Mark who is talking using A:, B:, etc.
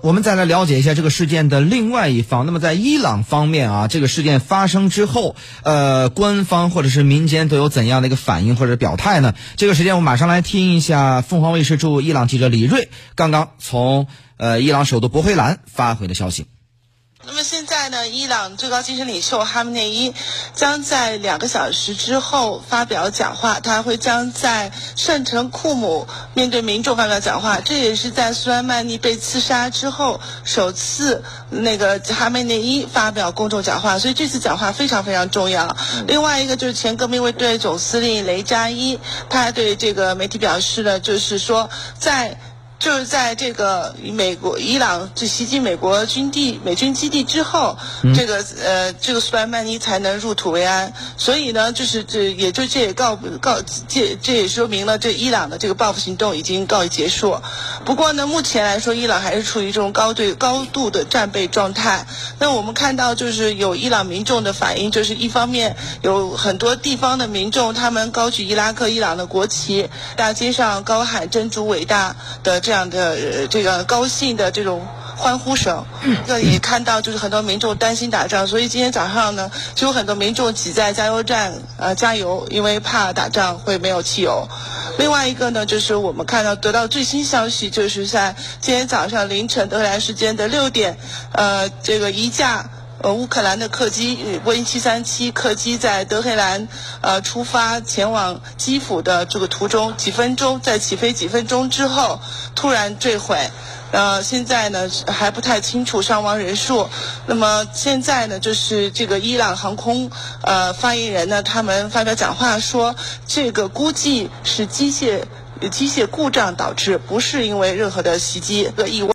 A: 我们再来了解一下这个事件的另外一方。那么在伊朗方面啊，这个事件发生之后，呃，官方或者是民间都有怎样的一个反应或者表态呢？这个时间我马上来听一下凤凰卫视驻伊朗记者李锐刚刚从呃伊朗首都博黑兰发回的消息。
B: 那么现在呢，伊朗最高精神领袖哈梅内伊将在两个小时之后发表讲话，他会将在圣城库姆面对民众发表讲话。这也是在苏莱曼尼被刺杀之后首次那个哈梅内伊发表公众讲话，所以这次讲话非常非常重要。另外一个就是前革命卫队总司令雷扎伊，他对这个媒体表示了，就是说在。就是在这个美国、伊朗就袭击美国军地、美军基地之后，这个呃，这个苏莱曼尼才能入土为安。所以呢，就是这也就这也告告这这也说明了这伊朗的这个报复行动已经告一结束。不过呢，目前来说，伊朗还是处于这种高对高度的战备状态。那我们看到，就是有伊朗民众的反应，就是一方面有很多地方的民众，他们高举伊拉克、伊朗的国旗，大街上高喊“真主伟大”的这。这样的这个高兴的这种欢呼声，这也看到就是很多民众担心打仗，所以今天早上呢，就有很多民众挤在加油站呃加油，因为怕打仗会没有汽油。另外一个呢，就是我们看到得到最新消息，就是在今天早上凌晨德黑兰时间的六点，呃，这个一架。呃，乌克兰的客机波音七三七客机在德黑兰呃出发前往基辅的这个途中，几分钟在起飞几分钟之后突然坠毁。呃，现在呢还不太清楚伤亡人数。那么现在呢，就是这个伊朗航空呃发言人呢，他们发表讲话说，这个估计是机械机械故障导致，不是因为任何的袭击的意外。